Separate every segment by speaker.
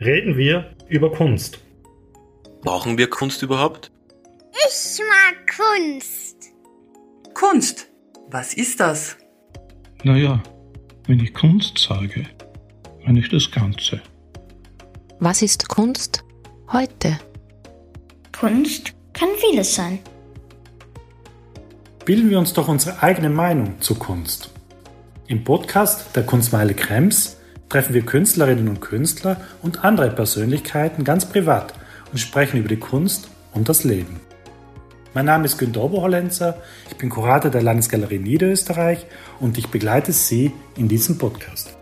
Speaker 1: reden wir über Kunst.
Speaker 2: Brauchen wir Kunst überhaupt?
Speaker 3: Ich mag Kunst.
Speaker 4: Kunst. Was ist das?
Speaker 5: Naja, wenn ich Kunst sage, meine ich das Ganze.
Speaker 6: Was ist Kunst heute?
Speaker 3: Kunst kann vieles sein.
Speaker 1: Bilden wir uns doch unsere eigene Meinung zur Kunst. Im Podcast der Kunstmeile Krems treffen wir Künstlerinnen und Künstler und andere Persönlichkeiten ganz privat und sprechen über die Kunst und das Leben. Mein Name ist Günter Oberhollenzer, ich bin Kurator der Landesgalerie Niederösterreich und ich begleite Sie in diesem Podcast.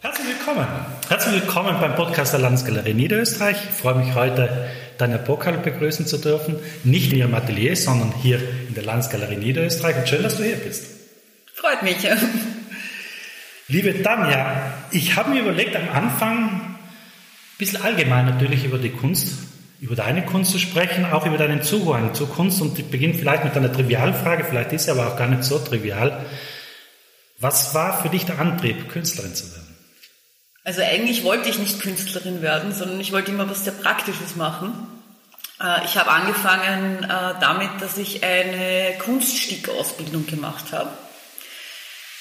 Speaker 1: Herzlich willkommen. Herzlich willkommen beim Podcast der Landesgalerie Niederösterreich. Ich freue mich heute, Tanja Bockal begrüßen zu dürfen. Nicht in ihrem Atelier, sondern hier in der Landesgalerie Niederösterreich. Und schön, dass du hier bist.
Speaker 4: Freut mich.
Speaker 1: Liebe Tanja, ich habe mir überlegt, am Anfang ein bisschen allgemein natürlich über die Kunst, über deine Kunst zu sprechen, auch über deinen Zugang zur Kunst. Und ich beginne vielleicht mit einer Trivialfrage, vielleicht ist sie aber auch gar nicht so trivial. Was war für dich der Antrieb, Künstlerin zu werden?
Speaker 4: Also eigentlich wollte ich nicht Künstlerin werden, sondern ich wollte immer was sehr Praktisches machen. Äh, Ich habe angefangen äh, damit, dass ich eine Kunststückausbildung gemacht habe.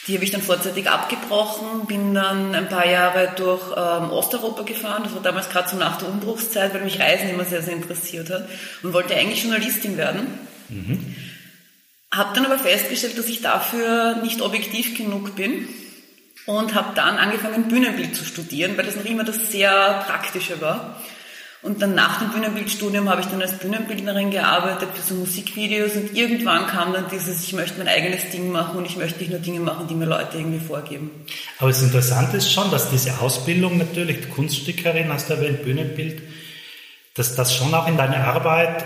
Speaker 4: Die habe ich dann vorzeitig abgebrochen, bin dann ein paar Jahre durch ähm, Osteuropa gefahren. Das war damals gerade so nach der Umbruchszeit, weil mich Reisen immer sehr, sehr interessiert hat und wollte eigentlich Journalistin werden. Habe dann aber festgestellt, dass ich dafür nicht objektiv genug bin und habe dann angefangen, Bühnenbild zu studieren, weil das noch immer das sehr Praktische war. Und dann nach dem Bühnenbildstudium habe ich dann als Bühnenbildnerin gearbeitet für so Musikvideos und irgendwann kam dann dieses, ich möchte mein eigenes Ding machen und ich möchte nicht nur Dinge machen, die mir Leute irgendwie vorgeben.
Speaker 1: Aber das Interessante ist schon, dass diese Ausbildung natürlich, die Kunststückerin, hast du erwähnt, Bühnenbild, dass das schon auch in deine Arbeit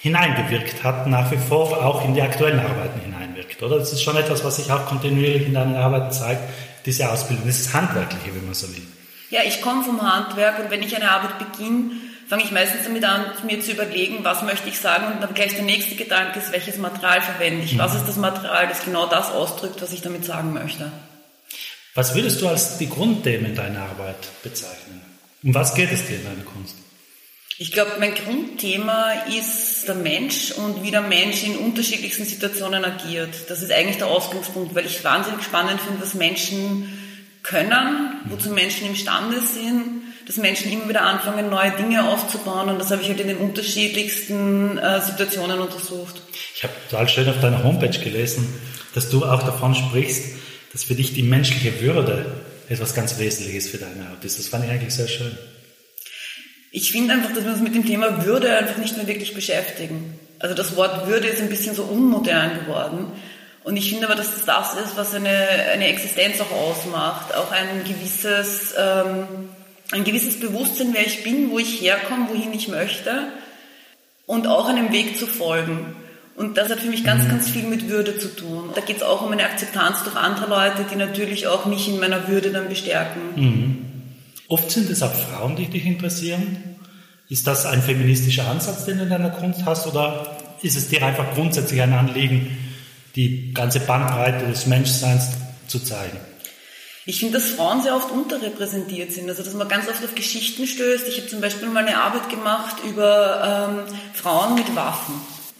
Speaker 1: hineingewirkt hat, nach wie vor auch in die aktuellen Arbeiten hineinwirkt, oder? Das ist schon etwas, was sich auch kontinuierlich in deinen Arbeiten zeigt, diese Ausbildung. Ist Handwerkliche, wenn man so will.
Speaker 4: Ja, ich komme vom Handwerk und wenn ich eine Arbeit beginne, fange ich meistens damit an, mir zu überlegen, was möchte ich sagen und dann gleich der nächste Gedanke ist, welches Material verwende ich? Was ist das Material, das genau das ausdrückt, was ich damit sagen möchte?
Speaker 1: Was würdest du als die Grundthemen deiner Arbeit bezeichnen? Um was geht es dir in deiner Kunst?
Speaker 4: Ich glaube, mein Grundthema ist der Mensch und wie der Mensch in unterschiedlichsten Situationen agiert. Das ist eigentlich der Ausgangspunkt, weil ich wahnsinnig spannend finde, was Menschen können, wozu Menschen imstande sind, dass Menschen immer wieder anfangen, neue Dinge aufzubauen und das habe ich halt in den unterschiedlichsten äh, Situationen untersucht.
Speaker 1: Ich habe total schön auf deiner Homepage gelesen, dass du auch davon sprichst, dass für dich die menschliche Würde etwas ganz Wesentliches für deine Arbeit ist. Das fand ich eigentlich sehr schön.
Speaker 4: Ich finde einfach, dass wir uns mit dem Thema Würde einfach nicht mehr wirklich beschäftigen. Also das Wort Würde ist ein bisschen so unmodern geworden. Und ich finde aber, dass das das ist, was eine, eine Existenz auch ausmacht. Auch ein gewisses, ähm, ein gewisses Bewusstsein, wer ich bin, wo ich herkomme, wohin ich möchte. Und auch einem Weg zu folgen. Und das hat für mich ganz, ganz viel mit Würde zu tun. Da geht es auch um eine Akzeptanz durch andere Leute, die natürlich auch mich in meiner Würde dann bestärken.
Speaker 1: Oft sind es auch Frauen, die dich interessieren. Ist das ein feministischer Ansatz, den du in deiner Kunst hast, oder ist es dir einfach grundsätzlich ein Anliegen, die ganze Bandbreite des Menschseins zu zeigen?
Speaker 4: Ich finde, dass Frauen sehr oft unterrepräsentiert sind. Also, dass man ganz oft auf Geschichten stößt. Ich habe zum Beispiel mal eine Arbeit gemacht über ähm, Frauen mit Waffen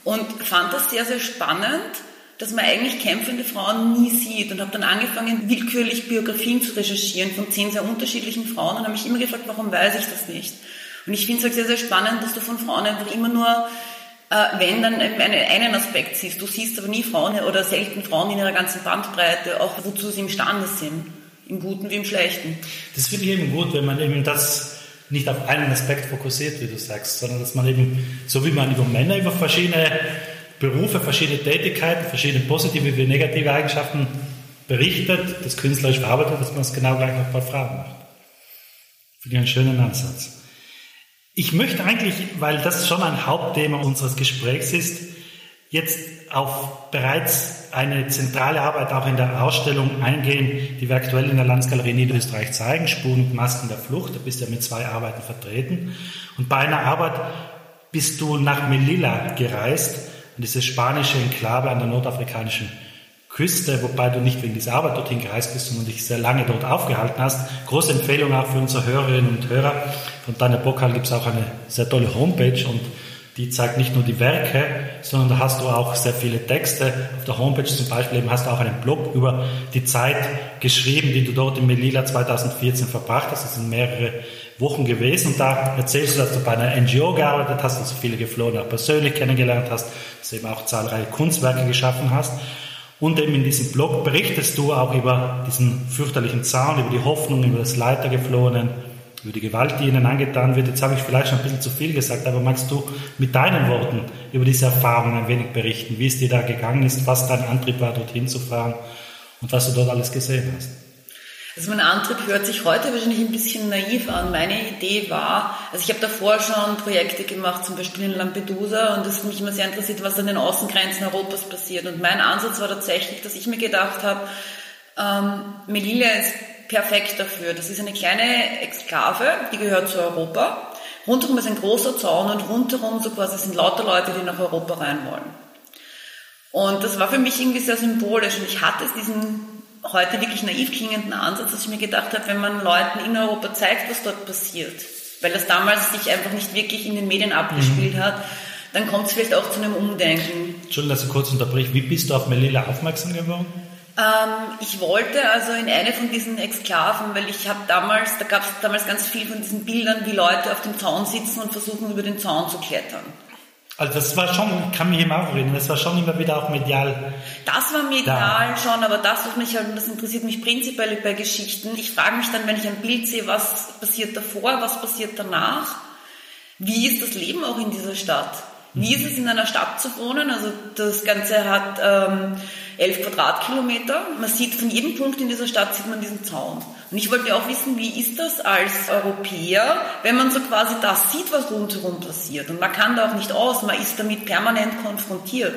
Speaker 4: und fand das sehr, sehr spannend, dass man eigentlich kämpfende Frauen nie sieht und habe dann angefangen, willkürlich Biografien zu recherchieren von zehn sehr unterschiedlichen Frauen und habe mich immer gefragt, warum weiß ich das nicht? Und ich finde es halt sehr, sehr spannend, dass du von Frauen einfach immer nur, wenn dann einen Aspekt siehst. Du siehst aber nie Frauen oder selten Frauen in ihrer ganzen Bandbreite, auch wozu sie imstande sind. Im Guten wie im Schlechten.
Speaker 1: Das finde ich eben gut, wenn man eben das nicht auf einen Aspekt fokussiert, wie du sagst, sondern dass man eben, so wie man über Männer, über verschiedene Berufe, verschiedene Tätigkeiten, verschiedene positive wie negative Eigenschaften berichtet, das künstlerisch verarbeitet, dass man es genau gleich auch bei Frauen macht. Finde ich einen schönen Ansatz. Ich möchte eigentlich, weil das schon ein Hauptthema unseres Gesprächs ist, jetzt auf bereits eine zentrale Arbeit auch in der Ausstellung eingehen, die wir aktuell in der Landesgalerie Niederösterreich zeigen, Spuren und Masken der Flucht. Da bist du ja mit zwei Arbeiten vertreten. Und bei einer Arbeit bist du nach Melilla gereist, an diese spanische Enklave an der nordafrikanischen Küste, wobei du nicht wegen dieser Arbeit dorthin gereist bist, sondern dich sehr lange dort aufgehalten hast. Große Empfehlung auch für unsere Hörerinnen und Hörer. Von Daniel Bockal gibt es auch eine sehr tolle Homepage und die zeigt nicht nur die Werke, sondern da hast du auch sehr viele Texte. Auf der Homepage zum Beispiel eben hast du auch einen Blog über die Zeit geschrieben, die du dort in Melilla 2014 verbracht hast. Das sind mehrere Wochen gewesen und da erzählst du, dass du bei einer NGO gearbeitet hast, dass du viele Geflohene auch persönlich kennengelernt hast, dass du eben auch zahlreiche Kunstwerke geschaffen hast. Und eben in diesem Blog berichtest du auch über diesen fürchterlichen Zaun, über die Hoffnung, über das Leid der Geflohenen, über die Gewalt, die ihnen angetan wird. Jetzt habe ich vielleicht schon ein bisschen zu viel gesagt, aber magst du mit deinen Worten über diese Erfahrung ein wenig berichten, wie es dir da gegangen ist, was dein Antrieb war, dorthin zu fahren und was du dort alles gesehen hast?
Speaker 4: Also mein Antrieb hört sich heute wahrscheinlich ein bisschen naiv an. Meine Idee war, also ich habe davor schon Projekte gemacht, zum Beispiel in Lampedusa, und hat mich immer sehr interessiert, was an den Außengrenzen Europas passiert. Und mein Ansatz war tatsächlich, dass ich mir gedacht habe, ähm, Melilla ist perfekt dafür. Das ist eine kleine Exklave, die gehört zu Europa. Rundherum ist ein großer Zaun und rundherum so quasi sind lauter Leute, die nach Europa rein wollen. Und das war für mich irgendwie sehr symbolisch und ich hatte diesen heute wirklich naiv klingenden Ansatz, dass ich mir gedacht habe, wenn man Leuten in Europa zeigt, was dort passiert, weil das damals sich einfach nicht wirklich in den Medien abgespielt mhm. hat, dann kommt es vielleicht auch zu einem Umdenken.
Speaker 1: Entschuldigung, dass ich kurz unterbreche. Wie bist du auf Melilla aufmerksam geworden?
Speaker 4: Ähm, ich wollte also in eine von diesen Exklaven, weil ich habe damals, da gab es damals ganz viel von diesen Bildern, wie Leute auf dem Zaun sitzen und versuchen über den Zaun zu klettern.
Speaker 1: Also das war schon, kann mich immer auch das war schon immer wieder auch medial.
Speaker 4: Das war medial da. schon, aber das, was mich halt, das interessiert mich prinzipiell bei Geschichten. Ich frage mich dann, wenn ich ein Bild sehe, was passiert davor, was passiert danach? Wie ist das Leben auch in dieser Stadt? Wie ist es in einer Stadt zu wohnen? Also das Ganze hat ähm, elf Quadratkilometer. Man sieht von jedem Punkt in dieser Stadt sieht man diesen Zaun. Und ich wollte auch wissen, wie ist das als Europäer, wenn man so quasi das sieht, was rundherum passiert. Und man kann da auch nicht aus, man ist damit permanent konfrontiert.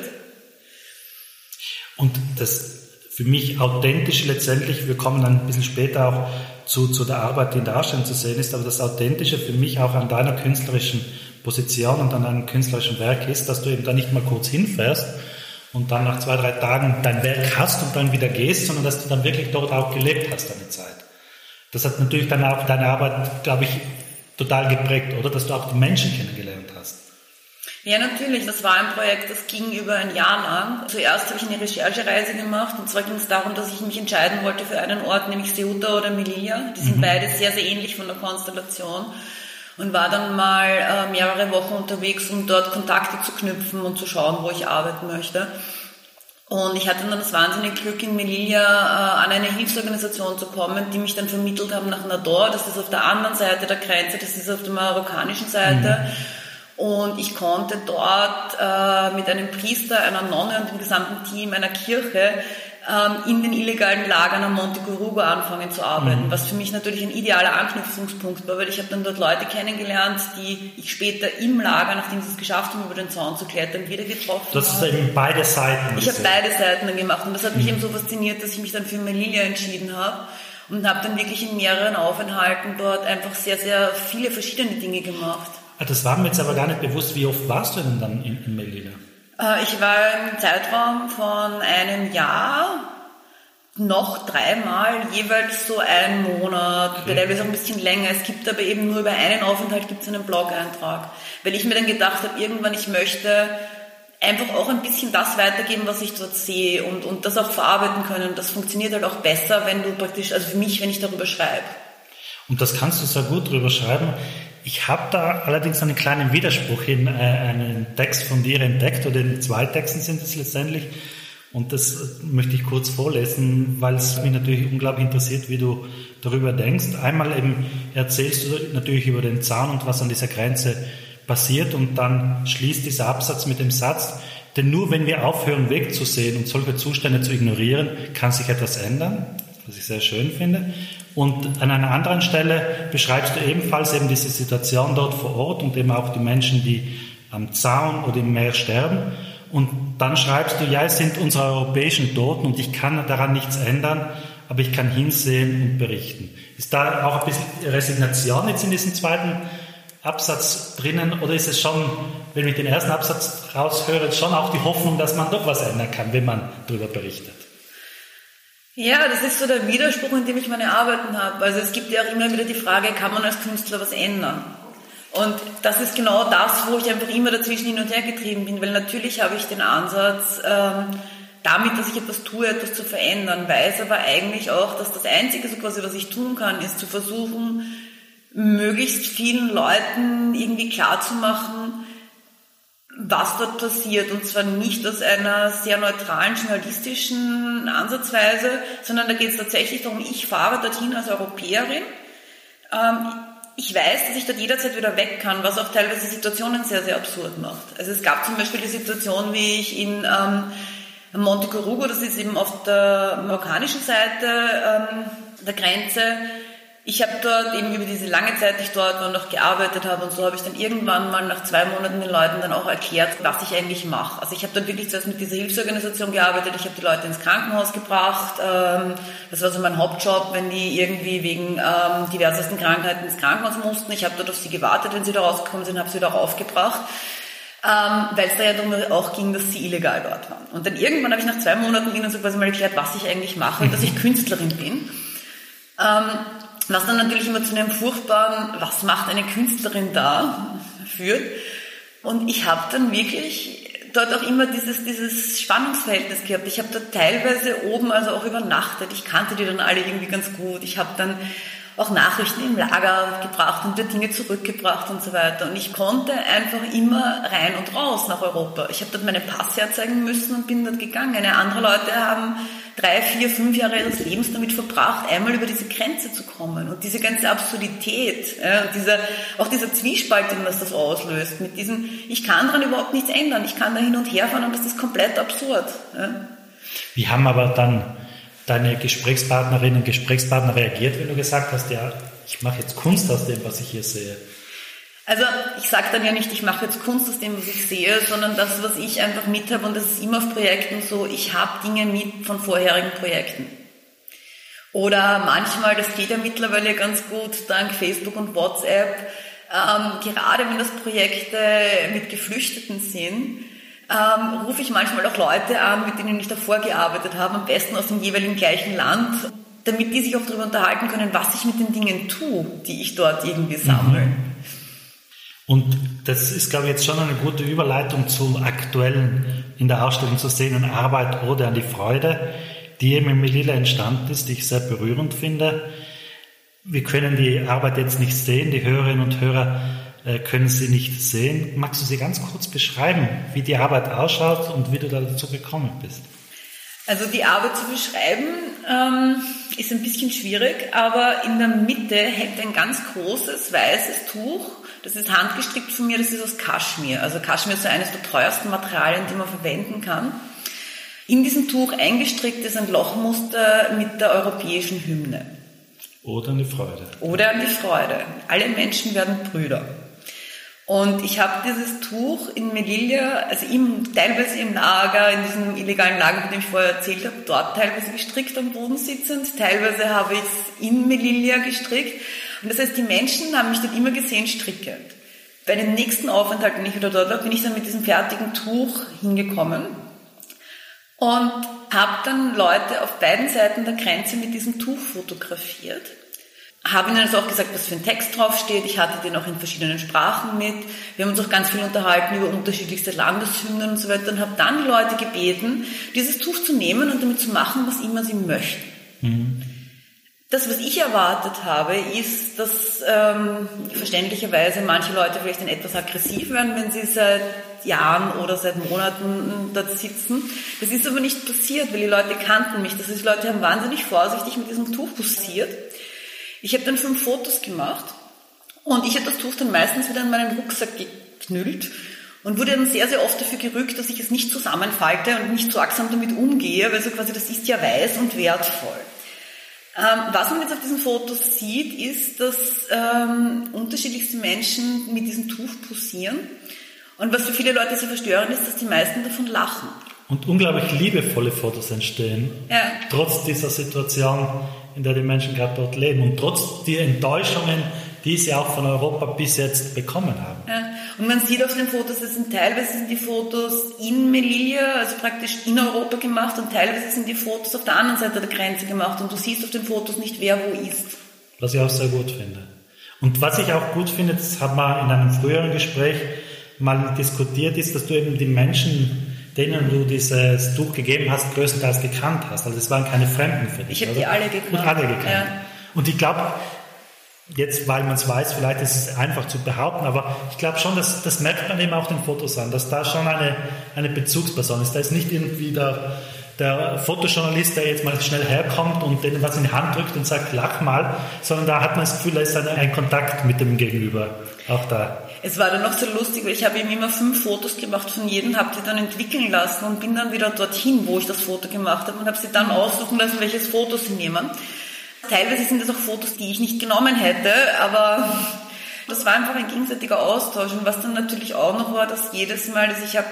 Speaker 1: Und das für mich authentisch letztendlich, wir kommen dann ein bisschen später auch zu, zu der Arbeit, die in der Darstellung zu sehen ist, aber das Authentische für mich auch an deiner künstlerischen Position und an einem künstlerischen Werk ist, dass du eben da nicht mal kurz hinfährst und dann nach zwei, drei Tagen dein Werk hast und dann wieder gehst, sondern dass du dann wirklich dort auch gelebt hast, deine Zeit. Das hat natürlich dann auch deine Arbeit, glaube ich, total geprägt, oder? Dass du auch die Menschen kennengelernt hast.
Speaker 4: Ja, natürlich. Das war ein Projekt, das ging über ein Jahr lang. Zuerst habe ich eine Recherchereise gemacht und zwar ging es darum, dass ich mich entscheiden wollte für einen Ort, nämlich Ceuta oder Melilla. Die sind mhm. beide sehr, sehr ähnlich von der Konstellation und war dann mal äh, mehrere Wochen unterwegs, um dort Kontakte zu knüpfen und zu schauen, wo ich arbeiten möchte. Und ich hatte dann das wahnsinnige Glück, in Melilla äh, an eine Hilfsorganisation zu kommen, die mich dann vermittelt haben nach Nador. Das ist auf der anderen Seite der Grenze, das ist auf der marokkanischen Seite. Mhm. Und ich konnte dort äh, mit einem Priester, einer Nonne und dem gesamten Team einer Kirche in den illegalen Lagern am Monte Corugo anfangen zu arbeiten, mhm. was für mich natürlich ein idealer Anknüpfungspunkt war, weil ich habe dann dort Leute kennengelernt, die ich später im Lager, nachdem sie es geschafft haben, über den Zaun zu klettern, wieder getroffen habe.
Speaker 1: Das ist eben beide Seiten.
Speaker 4: Ich habe beide Seiten dann gemacht und das hat mich mhm. eben so fasziniert, dass ich mich dann für Melilla entschieden habe und habe dann wirklich in mehreren Aufenthalten dort einfach sehr, sehr viele verschiedene Dinge gemacht.
Speaker 1: Ah, das war mir jetzt aber gar nicht bewusst. Wie oft warst du denn dann in, in Melilla?
Speaker 4: Äh, ich war im Zeitraum von einem Jahr noch dreimal, jeweils so einen Monat, okay. teilweise auch ein bisschen länger. Es gibt aber eben nur über einen Aufenthalt gibt es einen Blog-Eintrag. Weil ich mir dann gedacht habe, irgendwann ich möchte einfach auch ein bisschen das weitergeben, was ich dort sehe und, und das auch verarbeiten können. Das funktioniert halt auch besser, wenn du praktisch, also für mich, wenn ich darüber schreibe.
Speaker 1: Und das kannst du sehr gut drüber schreiben. Ich habe da allerdings einen kleinen Widerspruch in äh, einen Text von dir entdeckt, oder in zwei Texten sind es letztendlich. Und das möchte ich kurz vorlesen, weil es mich natürlich unglaublich interessiert, wie du darüber denkst. Einmal eben erzählst du natürlich über den Zaun und was an dieser Grenze passiert und dann schließt dieser Absatz mit dem Satz, denn nur wenn wir aufhören wegzusehen und solche Zustände zu ignorieren, kann sich etwas ändern, was ich sehr schön finde. Und an einer anderen Stelle beschreibst du ebenfalls eben diese Situation dort vor Ort und eben auch die Menschen, die am Zaun oder im Meer sterben. Und dann schreibst du, ja, es sind unsere europäischen Toten und ich kann daran nichts ändern, aber ich kann hinsehen und berichten. Ist da auch ein bisschen Resignation jetzt in diesem zweiten Absatz drinnen oder ist es schon, wenn ich den ersten Absatz raushöre, schon auch die Hoffnung, dass man doch was ändern kann, wenn man darüber berichtet?
Speaker 4: Ja, das ist so der Widerspruch, in dem ich meine Arbeiten habe. Also es gibt ja auch immer wieder die Frage, kann man als Künstler was ändern? Und das ist genau das, wo ich einfach immer dazwischen hin und her getrieben bin, weil natürlich habe ich den Ansatz, ähm, damit, dass ich etwas tue, etwas zu verändern, weiß aber eigentlich auch, dass das Einzige, so quasi, was ich tun kann, ist zu versuchen, möglichst vielen Leuten irgendwie klarzumachen, was dort passiert. Und zwar nicht aus einer sehr neutralen journalistischen Ansatzweise, sondern da geht es tatsächlich darum, ich fahre dorthin als Europäerin. Ähm, ich weiß, dass ich dort jederzeit wieder weg kann, was auch teilweise Situationen sehr, sehr absurd macht. Also es gab zum Beispiel die Situation, wie ich in ähm, Monte Corugo, das ist eben auf der marokkanischen Seite ähm, der Grenze, ich habe dort eben über diese lange Zeit, die ich dort war, noch gearbeitet habe und so habe ich dann irgendwann mal nach zwei Monaten den Leuten dann auch erklärt, was ich eigentlich mache. Also ich habe dann wirklich zuerst mit dieser Hilfsorganisation gearbeitet, ich habe die Leute ins Krankenhaus gebracht, ähm, das war so mein Hauptjob, wenn die irgendwie wegen ähm, diversesten Krankheiten ins Krankenhaus mussten. Ich habe dort auf sie gewartet, wenn sie da rausgekommen sind, habe sie wieder aufgebracht. Ähm, weil es da ja darum auch ging, dass sie illegal dort waren. Und dann irgendwann habe ich nach zwei Monaten ihnen so quasi mal erklärt, was ich eigentlich mache und dass ich Künstlerin bin. Ähm, was dann natürlich immer zu einem furchtbaren, was macht eine Künstlerin da, führt. Und ich habe dann wirklich dort auch immer dieses, dieses Spannungsverhältnis gehabt. Ich habe dort teilweise oben also auch übernachtet. Ich kannte die dann alle irgendwie ganz gut. Ich habe dann auch Nachrichten im Lager gebracht und die Dinge zurückgebracht und so weiter. Und ich konnte einfach immer rein und raus nach Europa. Ich habe dort meinen Pass herzeigen müssen und bin dort gegangen. Andere Leute haben drei, vier, fünf Jahre ihres Lebens damit verbracht, einmal über diese Grenze zu kommen. Und diese ganze Absurdität, ja, dieser, auch dieser Zwiespalt, den das, das auslöst, mit diesem, ich kann daran überhaupt nichts ändern, ich kann da hin und her fahren und das ist komplett absurd. Ja.
Speaker 1: Wie haben aber dann deine Gesprächspartnerinnen und Gesprächspartner reagiert, wenn du gesagt hast, ja, ich mache jetzt Kunst aus dem, was ich hier sehe?
Speaker 4: Also ich sage dann ja nicht, ich mache jetzt Kunst aus dem, was ich sehe, sondern das, was ich einfach mit habe, und das ist immer auf Projekten so, ich habe Dinge mit von vorherigen Projekten. Oder manchmal, das geht ja mittlerweile ganz gut, dank Facebook und WhatsApp, ähm, gerade wenn das Projekte mit Geflüchteten sind, ähm, rufe ich manchmal auch Leute an, mit denen ich davor gearbeitet habe, am besten aus dem jeweiligen gleichen Land, damit die sich auch darüber unterhalten können, was ich mit den Dingen tue, die ich dort irgendwie sammle. Mhm.
Speaker 1: Und das ist, glaube ich, jetzt schon eine gute Überleitung zum aktuellen in der Ausstellung zu sehenden Arbeit Ode an die Freude, die eben in Melilla entstanden ist, die ich sehr berührend finde. Wir können die Arbeit jetzt nicht sehen, die Hörerinnen und Hörer können sie nicht sehen. Magst du sie ganz kurz beschreiben, wie die Arbeit ausschaut und wie du dazu gekommen bist?
Speaker 4: Also die Arbeit zu beschreiben ähm, ist ein bisschen schwierig, aber in der Mitte hängt ein ganz großes weißes Tuch das ist handgestrickt von mir, das ist aus Kaschmir. Also Kaschmir ist so eines der teuersten Materialien, die man verwenden kann. In diesem Tuch eingestrickt ist ein Lochmuster mit der europäischen Hymne.
Speaker 1: Oder die Freude.
Speaker 4: Oder die Freude. Alle Menschen werden Brüder. Und ich habe dieses Tuch in Melilla, also im, teilweise im Lager, in diesem illegalen Lager, von dem ich vorher erzählt habe, dort teilweise gestrickt am Boden sitzend, teilweise habe ich es in Melilla gestrickt. Und das heißt, die Menschen haben mich dort immer gesehen strickend. Bei dem nächsten Aufenthalt, den ich wieder dort war, bin ich dann mit diesem fertigen Tuch hingekommen und habe dann Leute auf beiden Seiten der Grenze mit diesem Tuch fotografiert. Habe ihnen also auch gesagt, was für ein Text draufsteht. Ich hatte den auch in verschiedenen Sprachen mit. Wir haben uns auch ganz viel unterhalten über unterschiedlichste Landeshymnen und so weiter und habe dann die Leute gebeten, dieses Tuch zu nehmen und damit zu machen, was immer sie möchten. Mhm. Das, was ich erwartet habe, ist, dass ähm, verständlicherweise manche Leute vielleicht dann etwas aggressiv werden, wenn sie seit Jahren oder seit Monaten dort sitzen. Das ist aber nicht passiert, weil die Leute kannten mich. Das heißt, die Leute haben wahnsinnig vorsichtig mit diesem Tuch posiert. Ich habe dann fünf Fotos gemacht und ich habe das Tuch dann meistens wieder in meinen Rucksack geknüllt und wurde dann sehr, sehr oft dafür gerückt, dass ich es nicht zusammenfalte und nicht so achtsam damit umgehe, weil so quasi das ist ja weiß und wertvoll. Ähm, was man jetzt auf diesen Fotos sieht, ist, dass ähm, unterschiedlichste Menschen mit diesem Tuch posieren. Und was für viele Leute sehr verstörend ist, dass die meisten davon lachen.
Speaker 1: Und unglaublich liebevolle Fotos entstehen. Ja. Trotz dieser Situation, in der die Menschen gerade dort leben. Und trotz der Enttäuschungen, die sie auch von Europa bis jetzt bekommen haben.
Speaker 4: Ja. Und man sieht auf den Fotos, es sind teilweise sind die Fotos in Melilla, also praktisch in Europa gemacht und teilweise sind die Fotos auf der anderen Seite der Grenze gemacht und du siehst auf den Fotos nicht, wer wo ist.
Speaker 1: Was ich auch sehr gut finde. Und was ich auch gut finde, das hat man in einem früheren Gespräch mal diskutiert, ist, dass du eben die Menschen denen du dieses Tuch gegeben hast, größtenteils gekannt hast. Also es waren keine Fremden für dich.
Speaker 4: Ich habe die alle gekannt.
Speaker 1: Und alle gekannt.
Speaker 4: Ja.
Speaker 1: Und ich glaube, jetzt, weil man es weiß, vielleicht ist es einfach zu behaupten, aber ich glaube schon, dass, das merkt man eben auch den Fotos an, dass da schon eine, eine Bezugsperson ist. Da ist nicht irgendwie der, der Fotojournalist, der jetzt mal schnell herkommt und denen was in die Hand drückt und sagt, lach mal, sondern da hat man das Gefühl, da ist ein, ein Kontakt mit dem Gegenüber auch da.
Speaker 4: Es war dann noch so lustig, weil ich habe ihm immer fünf Fotos gemacht von jedem, habe die dann entwickeln lassen und bin dann wieder dorthin, wo ich das Foto gemacht habe und habe sie dann aussuchen lassen, welches Foto sie nehmen. Teilweise sind das auch Fotos, die ich nicht genommen hätte, aber das war einfach ein gegenseitiger Austausch und was dann natürlich auch noch war, dass jedes Mal, dass ich habe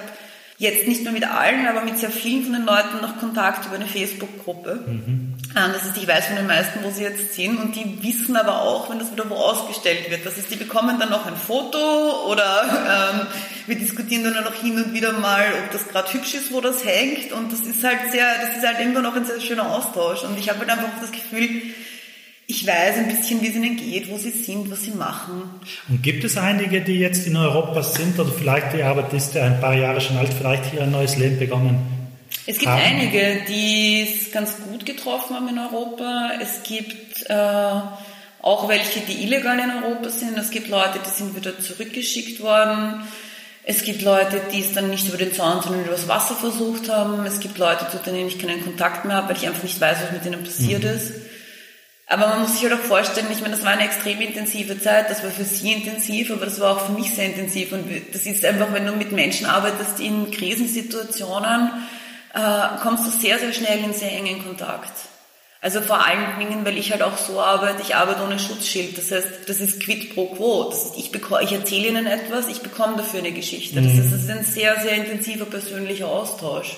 Speaker 4: jetzt nicht nur mit allen, aber mit sehr vielen von den Leuten noch Kontakt über eine Facebook-Gruppe. Mhm. Das ist, ich weiß von den meisten, wo sie jetzt sind und die wissen aber auch, wenn das wieder wo ausgestellt wird. Das ist, die bekommen dann noch ein Foto oder ähm, wir diskutieren dann noch hin und wieder mal, ob das gerade hübsch ist, wo das hängt und das ist halt sehr, das ist halt immer noch ein sehr schöner Austausch und ich habe halt einfach das Gefühl, ich weiß ein bisschen, wie es ihnen geht, wo sie sind, was sie machen.
Speaker 1: Und gibt es einige, die jetzt in Europa sind oder vielleicht die Arbeit ist ein paar Jahre schon alt, vielleicht hier ein neues Leben begonnen?
Speaker 4: Es gibt haben? einige, die es ganz gut getroffen haben in Europa. Es gibt äh, auch welche, die illegal in Europa sind. Es gibt Leute, die sind wieder zurückgeschickt worden. Es gibt Leute, die es dann nicht über den Zaun, sondern über das Wasser versucht haben. Es gibt Leute, zu denen ich keinen Kontakt mehr habe, weil ich einfach nicht weiß, was mit denen passiert mhm. ist. Aber man muss sich halt auch vorstellen, ich meine, das war eine extrem intensive Zeit, das war für sie intensiv, aber das war auch für mich sehr intensiv. Und das ist einfach, wenn du mit Menschen arbeitest in Krisensituationen, äh, kommst du sehr, sehr schnell in sehr engen Kontakt. Also vor allen Dingen, weil ich halt auch so arbeite, ich arbeite ohne Schutzschild. Das heißt, das ist quid pro quo. Das ich, bekomme, ich erzähle ihnen etwas, ich bekomme dafür eine Geschichte. Das heißt, es ist ein sehr, sehr intensiver persönlicher Austausch.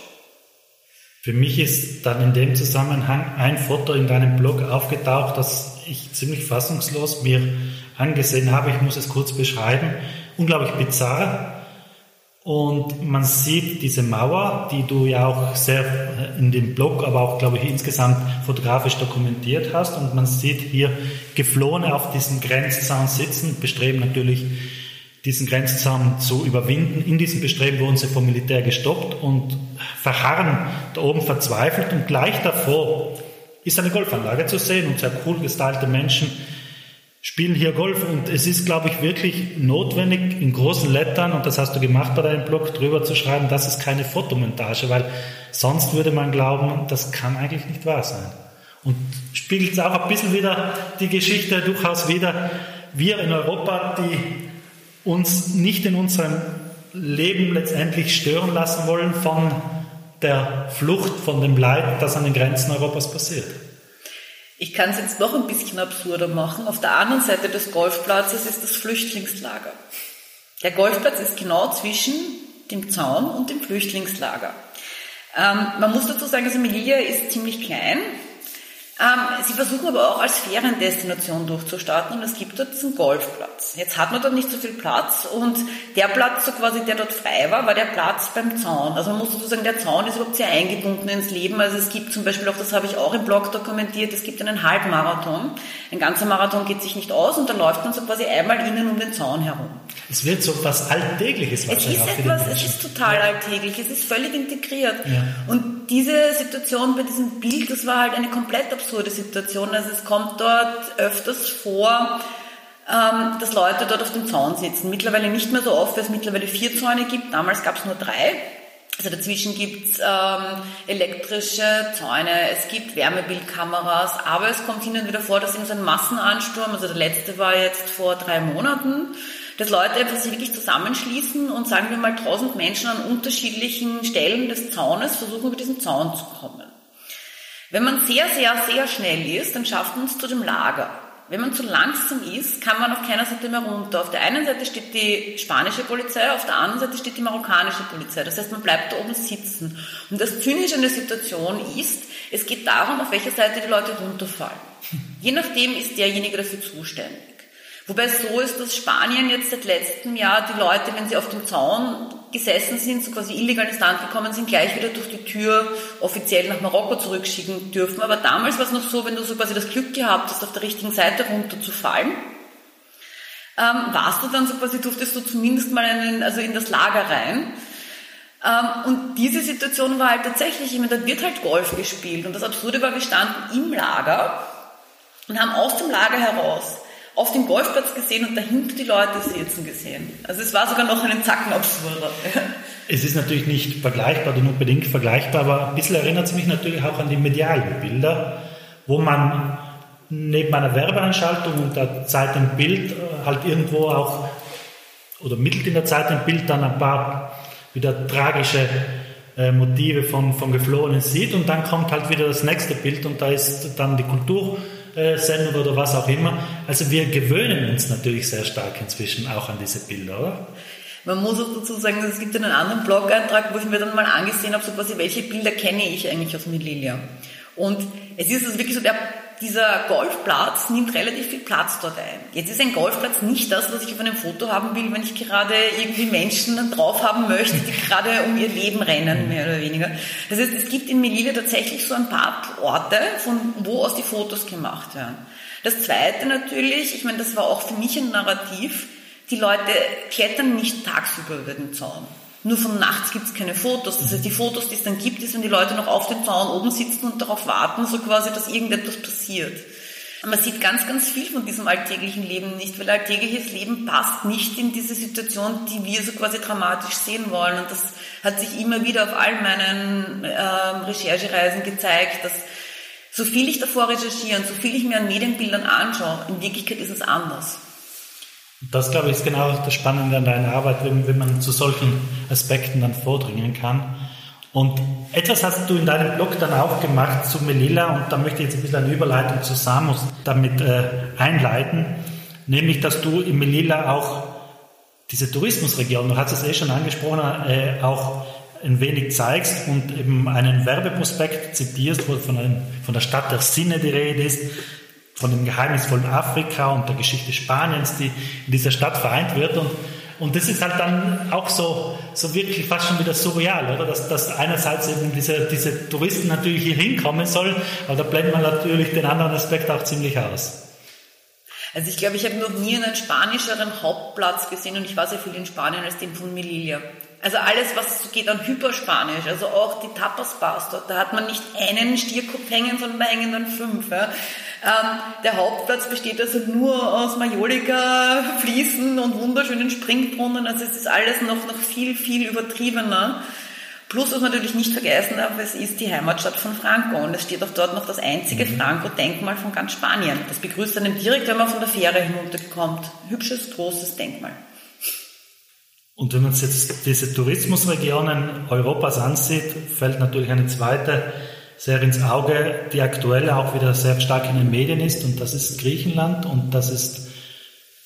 Speaker 1: Für mich ist dann in dem Zusammenhang ein Foto in deinem Blog aufgetaucht, das ich ziemlich fassungslos mir angesehen habe. Ich muss es kurz beschreiben. Unglaublich bizarr. Und man sieht diese Mauer, die du ja auch sehr in dem Blog, aber auch, glaube ich, insgesamt fotografisch dokumentiert hast. Und man sieht hier Geflohene auf diesem Grenzzaun sitzen, bestreben natürlich diesen Grenzzaun zu überwinden. In diesem Bestreben wurden sie vom Militär gestoppt und verharren da oben verzweifelt und gleich davor ist eine Golfanlage zu sehen und sehr cool gestylte Menschen spielen hier Golf und es ist, glaube ich, wirklich notwendig, in großen Lettern, und das hast du gemacht bei deinem Blog, drüber zu schreiben, das ist keine Fotomontage, weil sonst würde man glauben, das kann eigentlich nicht wahr sein. Und spiegelt auch ein bisschen wieder die Geschichte durchaus wieder. Wir in Europa, die uns nicht in unserem Leben letztendlich stören lassen wollen von der Flucht, von dem Leid, das an den Grenzen Europas passiert.
Speaker 4: Ich kann es jetzt noch ein bisschen absurder machen. Auf der anderen Seite des Golfplatzes ist das Flüchtlingslager. Der Golfplatz ist genau zwischen dem Zaun und dem Flüchtlingslager. Ähm, man muss dazu sagen, also Melilla ist ziemlich klein. Ähm, sie versuchen aber auch als Feriendestination durchzustarten und es gibt dort einen Golfplatz. Jetzt hat man dort nicht so viel Platz und der Platz, so quasi, der dort frei war, war der Platz beim Zaun. Also man muss dazu sagen, der Zaun ist überhaupt sehr eingebunden ins Leben. Also es gibt zum Beispiel auch, das habe ich auch im Blog dokumentiert, es gibt einen Halbmarathon. Ein ganzer Marathon geht sich nicht aus und da läuft man so quasi einmal innen um den Zaun herum.
Speaker 1: Es wird so was Alltägliches
Speaker 4: wahrscheinlich es ist etwas, Es ist total alltäglich, es ist völlig integriert. Ja. Und diese Situation bei diesem Bild, das war halt eine komplett absurde Situation. Also es kommt dort öfters vor, ähm, dass Leute dort auf dem Zaun sitzen. Mittlerweile nicht mehr so oft, weil es mittlerweile vier Zäune gibt. Damals gab es nur drei. Also dazwischen gibt's ähm, elektrische Zäune, es gibt Wärmebildkameras, aber es kommt hin und wieder vor, dass eben so ein Massenansturm, also der letzte war jetzt vor drei Monaten, dass Leute einfach sich wirklich zusammenschließen und sagen wir mal tausend Menschen an unterschiedlichen Stellen des Zaunes versuchen über diesen Zaun zu kommen. Wenn man sehr, sehr, sehr schnell ist, dann schafft man es zu dem Lager. Wenn man zu langsam ist, kann man auf keiner Seite mehr runter. Auf der einen Seite steht die spanische Polizei, auf der anderen Seite steht die marokkanische Polizei. Das heißt, man bleibt da oben sitzen. Und das Zynische an der Situation ist, es geht darum, auf welcher Seite die Leute runterfallen. Je nachdem ist derjenige dafür zuständig. Wobei es so ist, dass Spanien jetzt seit letztem Jahr die Leute, wenn sie auf dem Zaun gesessen sind, so quasi illegal ins Land gekommen sind, gleich wieder durch die Tür offiziell nach Marokko zurückschicken dürfen. Aber damals war es noch so, wenn du so quasi das Glück gehabt hast, auf der richtigen Seite runterzufallen, ähm, warst du dann so quasi, durftest du zumindest mal einen, also in das Lager rein. Ähm, und diese Situation war halt tatsächlich, ich meine, da wird halt Golf gespielt. Und das Absurde war, wir standen im Lager und haben aus dem Lager heraus auf dem Golfplatz gesehen und dahinter die Leute sitzen gesehen. Also es war sogar noch einen Zacken absurder.
Speaker 1: Es ist natürlich nicht vergleichbar, nicht unbedingt vergleichbar, aber ein bisschen erinnert es mich natürlich auch an die medialen Bilder, wo man neben einer Werbeanschaltung und der Zeit im Bild äh, halt irgendwo auch oder mittelt in der Zeit im Bild dann ein paar wieder tragische äh, Motive von, von Geflohenen sieht und dann kommt halt wieder das nächste Bild und da ist dann die Kultursendung oder was auch immer. Also wir gewöhnen uns natürlich sehr stark inzwischen auch an diese Bilder, oder?
Speaker 4: Man muss auch dazu sagen, es gibt einen anderen Blog-Eintrag, wo ich mir dann mal angesehen habe, so quasi, welche Bilder kenne ich eigentlich aus Melilla. Und es ist also wirklich so, der dieser Golfplatz nimmt relativ viel Platz dort ein. Jetzt ist ein Golfplatz nicht das, was ich auf einem Foto haben will, wenn ich gerade irgendwie Menschen drauf haben möchte, die gerade um ihr Leben rennen, mehr oder weniger. Das heißt, es gibt in Melilla tatsächlich so ein paar Orte, von wo aus die Fotos gemacht werden. Das zweite natürlich, ich meine, das war auch für mich ein Narrativ, die Leute klettern nicht tagsüber über den Zaun. Nur von nachts gibt es keine Fotos. Das heißt, die Fotos, die es dann gibt, ist, wenn die Leute noch auf dem Zaun oben sitzen und darauf warten, so quasi, dass irgendetwas passiert. Man sieht ganz, ganz viel von diesem alltäglichen Leben nicht, weil alltägliches Leben passt nicht in diese Situation, die wir so quasi dramatisch sehen wollen. Und das hat sich immer wieder auf all meinen äh, Recherchereisen gezeigt, dass so viel ich davor recherchiere und so viel ich mir an Medienbildern anschaue, in Wirklichkeit ist es anders.
Speaker 1: Das, glaube ich, ist genau das Spannende an deiner Arbeit, wenn, man zu solchen Aspekten dann vordringen kann. Und etwas hast du in deinem Blog dann auch gemacht zu Melilla und da möchte ich jetzt ein bisschen eine Überleitung zu Samos damit äh, einleiten, nämlich dass du in Melilla auch diese Tourismusregion, du hast es eh schon angesprochen, äh, auch ein wenig zeigst und eben einen Werbeprospekt zitierst, wo von, einem, von der Stadt der Sinne die Rede ist, von dem geheimnisvollen Afrika und der Geschichte Spaniens, die in dieser Stadt vereint wird. Und, und das ist halt dann auch so, so wirklich fast schon wieder surreal, oder? Dass, dass einerseits eben diese, diese Touristen natürlich hier hinkommen sollen, aber da blendet man natürlich den anderen Aspekt auch ziemlich aus.
Speaker 4: Also ich glaube, ich habe noch nie einen spanischeren Hauptplatz gesehen und ich war sehr viel in Spanien als den von Melilla. Also alles, was geht an Hyperspanisch, also auch die Tapas-Bars dort, da hat man nicht einen Stierkopf hängen, sondern da hängen dann fünf. Ja. Ähm, der Hauptplatz besteht also nur aus Majolika, Fliesen und wunderschönen Springbrunnen, also es ist alles noch, noch viel, viel übertriebener. Plus, was man natürlich nicht vergessen darf, es ist die Heimatstadt von Franco und es steht auch dort noch das einzige mhm. Franco-Denkmal von ganz Spanien. Das begrüßt einem direkt, wenn man von der Fähre hinunterkommt. Hübsches, großes Denkmal.
Speaker 1: Und wenn man sich jetzt diese Tourismusregionen Europas ansieht, fällt natürlich eine zweite sehr ins Auge, die aktuell auch wieder sehr stark in den Medien ist, und das ist Griechenland. Und das ist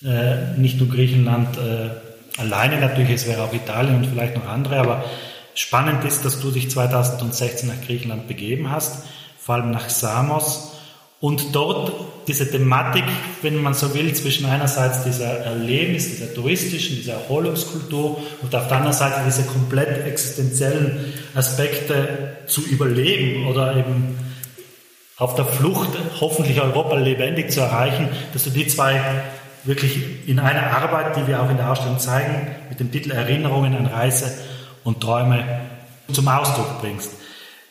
Speaker 1: äh, nicht nur Griechenland äh, alleine. Natürlich, es wäre auch Italien und vielleicht noch andere, aber spannend ist, dass du dich 2016 nach Griechenland begeben hast, vor allem nach Samos und dort diese Thematik, wenn man so will, zwischen einerseits dieser Erlebnis, dieser touristischen, dieser Erholungskultur und auf der anderen Seite diese komplett existenziellen Aspekte zu überleben oder eben auf der Flucht hoffentlich Europa lebendig zu erreichen, dass du die zwei wirklich in einer Arbeit, die wir auch in der Ausstellung zeigen, mit dem Titel Erinnerungen an Reise und Träume zum Ausdruck bringst.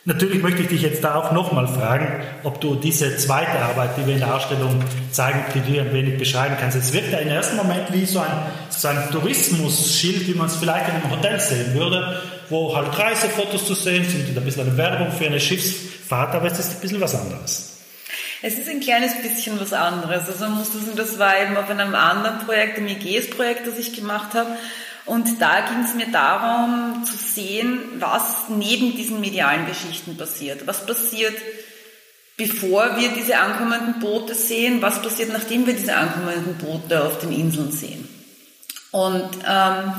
Speaker 1: Natürlich möchte ich dich jetzt da auch nochmal fragen, ob du diese zweite Arbeit, die wir in der Ausstellung zeigen, die du ein wenig beschreiben kannst. Es wirkt ja im ersten Moment wie so ein, so ein Tourismusschild, wie man es vielleicht in einem Hotel sehen würde, wo halt Reisefotos zu sehen sind und ein bisschen eine Werbung für eine Schiffsfahrt, aber es ist ein bisschen was anderes.
Speaker 4: Es ist ein kleines bisschen was anderes. Also man muss sagen, das war eben auf einem anderen Projekt, dem IGS-Projekt, das ich gemacht habe. Und da ging es mir darum zu sehen, was neben diesen medialen Geschichten passiert. Was passiert, bevor wir diese ankommenden Boote sehen? Was passiert, nachdem wir diese ankommenden Boote auf den Inseln sehen? Und ähm,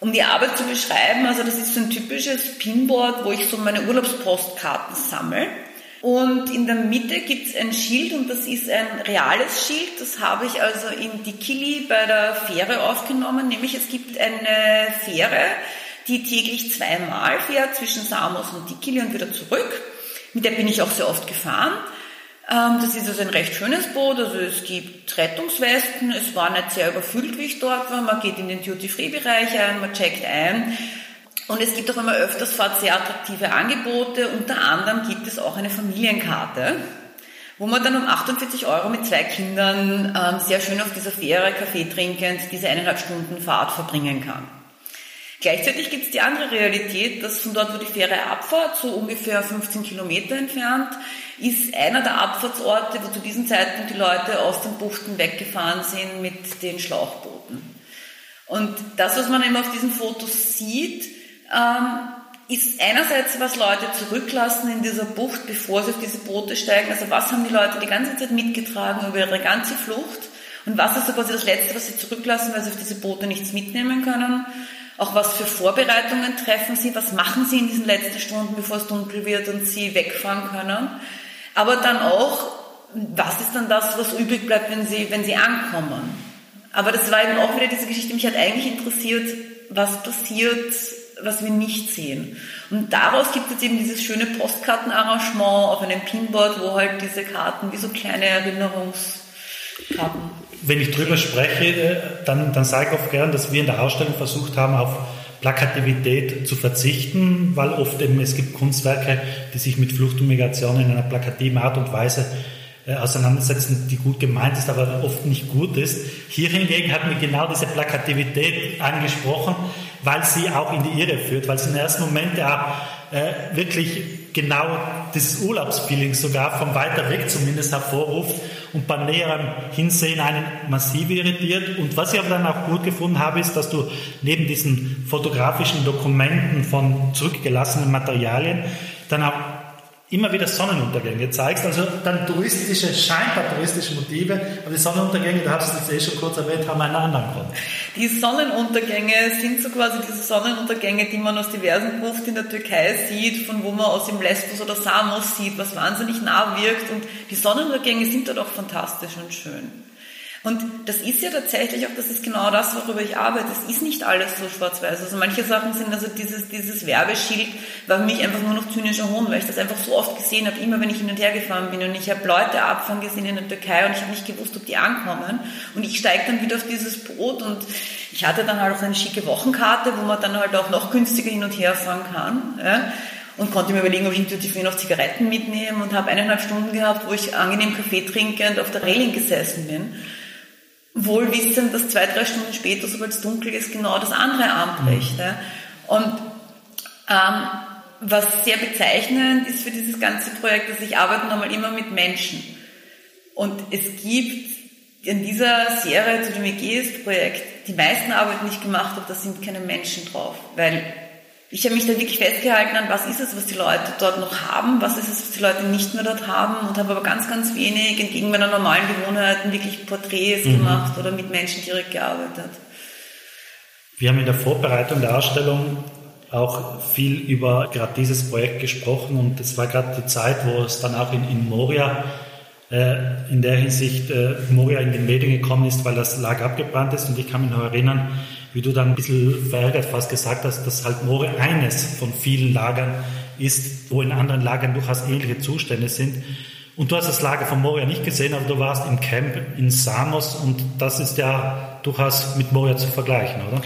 Speaker 4: um die Arbeit zu beschreiben, also das ist so ein typisches Pinboard, wo ich so meine Urlaubspostkarten sammle. Und in der Mitte gibt es ein Schild und das ist ein reales Schild. Das habe ich also in Dikili bei der Fähre aufgenommen. Nämlich es gibt eine Fähre, die täglich zweimal fährt zwischen Samos und Dikili und wieder zurück. Mit der bin ich auch sehr oft gefahren. Ähm, das ist also ein recht schönes Boot. Also es gibt Rettungswesten. Es war nicht sehr überfüllt, wie ich dort war. Man geht in den Duty-Free-Bereich ein, man checkt ein. Und es gibt auch immer öfters fort sehr attraktive Angebote. Unter anderem gibt es auch eine Familienkarte, wo man dann um 48 Euro mit zwei Kindern ähm, sehr schön auf dieser Fähre Kaffee trinkend diese eineinhalb Stunden Fahrt verbringen kann. Gleichzeitig gibt es die andere Realität, dass von dort, wo die Fähre abfahrt, so ungefähr 15 Kilometer entfernt, ist einer der Abfahrtsorte, wo zu diesem Zeitpunkt die Leute aus den Buchten weggefahren sind mit den Schlauchbooten. Und das, was man eben auf diesen Fotos sieht, ähm, ist einerseits, was Leute zurücklassen in dieser Bucht, bevor sie auf diese Boote steigen. Also was haben die Leute die ganze Zeit mitgetragen über ihre ganze Flucht? Und was ist so quasi das Letzte, was sie zurücklassen, weil sie auf diese Boote nichts mitnehmen können? Auch was für Vorbereitungen treffen sie? Was machen sie in diesen letzten Stunden, bevor es dunkel wird und sie wegfahren können? Aber dann auch, was ist dann das, was übrig bleibt, wenn sie, wenn sie ankommen? Aber das war eben auch wieder diese Geschichte, mich hat eigentlich interessiert, was passiert, was wir nicht sehen. Und daraus gibt es eben dieses schöne Postkartenarrangement auf einem Pinboard, wo halt diese Karten wie so kleine Erinnerungskarten.
Speaker 1: Wenn ich drüber spreche, äh, dann, dann sage ich oft gern, dass wir in der Ausstellung versucht haben, auf Plakativität zu verzichten, weil oft eben es gibt Kunstwerke, die sich mit Flucht und Migration in einer plakativen Art und Weise äh, auseinandersetzen, die gut gemeint ist, aber oft nicht gut ist. Hier hingegen hat mir genau diese Plakativität angesprochen, weil sie auch in die Irre führt, weil sie im ersten Moment ja äh, wirklich genau dieses Urlaubsfeeling sogar von weiter weg zumindest hervorruft und bei näherem Hinsehen einen massiv irritiert. Und was ich aber dann auch gut gefunden habe, ist, dass du neben diesen fotografischen Dokumenten von zurückgelassenen Materialien dann auch immer wieder Sonnenuntergänge zeigst, also dann touristische, scheinbar touristische Motive, aber die Sonnenuntergänge, du hast es jetzt eh schon kurz erwähnt, haben einen anderen Grund.
Speaker 4: Die Sonnenuntergänge sind so quasi diese Sonnenuntergänge, die man aus diversen Buften in der Türkei sieht, von wo man aus dem Lesbos oder Samos sieht, was wahnsinnig nah wirkt und die Sonnenuntergänge sind dort auch fantastisch und schön. Und das ist ja tatsächlich auch, das ist genau das, worüber ich arbeite. Es ist nicht alles so schwarz-weiß. Also manche Sachen sind, also dieses, dieses Werbeschild war für mich einfach nur noch zynischer Hohn, weil ich das einfach so oft gesehen habe, immer wenn ich hin und her gefahren bin. Und ich habe Leute abfahren gesehen in der Türkei und ich habe nicht gewusst, ob die ankommen. Und ich steige dann wieder auf dieses Boot und ich hatte dann halt auch eine schicke Wochenkarte, wo man dann halt auch noch günstiger hin und her fahren kann. Ja und konnte mir überlegen, ob ich intuitiv noch Zigaretten mitnehme und habe eineinhalb Stunden gehabt, wo ich angenehm Kaffee trinkend auf der Reling gesessen bin wohl wissend, dass zwei, drei Stunden später, sobald es dunkel ist, genau das andere anbricht. Ja. Und ähm, was sehr bezeichnend ist für dieses ganze Projekt, dass ich arbeite nochmal immer mit Menschen. Und es gibt in dieser Serie zu dem EGS-Projekt die meisten Arbeiten, die ich gemacht habe, da sind keine Menschen drauf, weil ich habe mich dann wirklich festgehalten an, was ist es, was die Leute dort noch haben, was ist es, was die Leute nicht mehr dort haben und habe aber ganz, ganz wenig entgegen meiner normalen Gewohnheiten wirklich Porträts mhm. gemacht oder mit Menschen direkt gearbeitet.
Speaker 1: Wir haben in der Vorbereitung der Ausstellung auch viel über gerade dieses Projekt gesprochen und es war gerade die Zeit, wo es dann auch in, in Moria äh, in der Hinsicht äh, Moria in den Medien gekommen ist, weil das Lager abgebrannt ist und ich kann mich noch erinnern, wie du dann ein bisschen verärgert fast gesagt hast, dass halt Moore eines von vielen Lagern ist, wo in anderen Lagern durchaus ähnliche Zustände sind. Und du hast das Lager von Moria nicht gesehen, aber du warst im Camp in Samos und das ist ja durchaus mit Moria zu vergleichen, oder?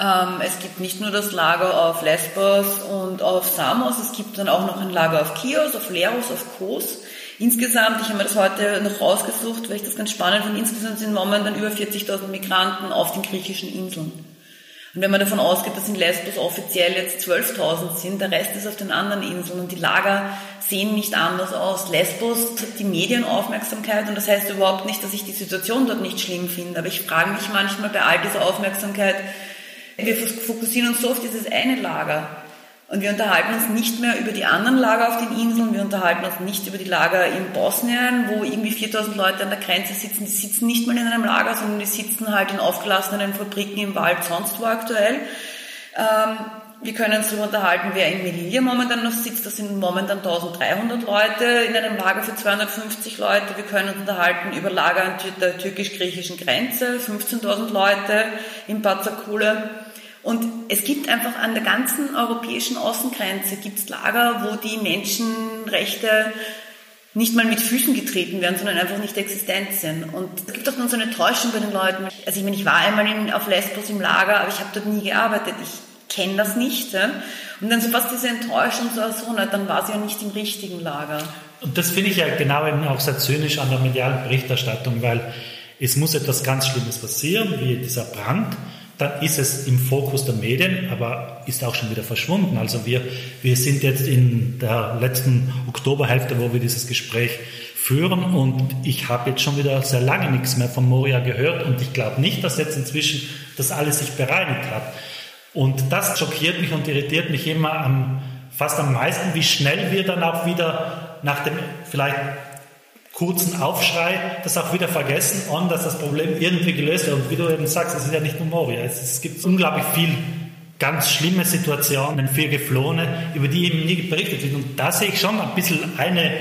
Speaker 4: Ähm, es gibt nicht nur das Lager auf Lesbos und auf Samos, es gibt dann auch noch ein Lager auf Chios, auf Leros, auf Kos. Insgesamt, ich habe mir das heute noch rausgesucht, weil ich das ganz spannend finde, insgesamt sind momentan über 40.000 Migranten auf den griechischen Inseln. Und wenn man davon ausgeht, dass in Lesbos offiziell jetzt 12.000 sind, der Rest ist auf den anderen Inseln und die Lager sehen nicht anders aus. Lesbos hat die Medienaufmerksamkeit und das heißt überhaupt nicht, dass ich die Situation dort nicht schlimm finde, aber ich frage mich manchmal bei all dieser Aufmerksamkeit, wir fokussieren uns so auf dieses eine Lager. Und wir unterhalten uns nicht mehr über die anderen Lager auf den Inseln, wir unterhalten uns nicht über die Lager in Bosnien, wo irgendwie 4000 Leute an der Grenze sitzen. Die sitzen nicht mal in einem Lager, sondern die sitzen halt in aufgelassenen Fabriken im Wald sonst wo aktuell. Ähm, Wir können uns darüber unterhalten, wer in Melilla momentan noch sitzt. Das sind momentan 1300 Leute in einem Lager für 250 Leute. Wir können uns unterhalten über Lager an der türkisch-griechischen Grenze, 15.000 Leute in Bazakule. Und es gibt einfach an der ganzen europäischen Außengrenze gibt's Lager, wo die Menschenrechte nicht mal mit Füßen getreten werden, sondern einfach nicht existent sind. Und es gibt auch dann so eine Täuschung bei den Leuten. Also ich meine, ich war einmal in, auf Lesbos im Lager, aber ich habe dort nie gearbeitet. Ich kenne das nicht. Ja? Und dann so fast diese Enttäuschung, so, so na, dann war sie ja nicht im richtigen Lager.
Speaker 1: Und das finde ich ja genau eben auch sehr zynisch an der medialen Berichterstattung, weil es muss etwas ganz Schlimmes passieren, wie dieser Brand, dann ist es im Fokus der Medien, aber ist auch schon wieder verschwunden. Also wir, wir sind jetzt in der letzten Oktoberhälfte, wo wir dieses Gespräch führen und ich habe jetzt schon wieder sehr lange nichts mehr von Moria gehört und ich glaube nicht, dass jetzt inzwischen das alles sich bereinigt hat. Und das schockiert mich und irritiert mich immer am, fast am meisten, wie schnell wir dann auch wieder nach dem vielleicht kurzen Aufschrei das auch wieder vergessen und dass das Problem irgendwie gelöst wird. Und wie du eben sagst, es ist ja nicht nur Moria. Es, es gibt unglaublich viel ganz schlimme Situationen für Geflohene, über die eben nie berichtet wird. Und da sehe ich schon ein bisschen eine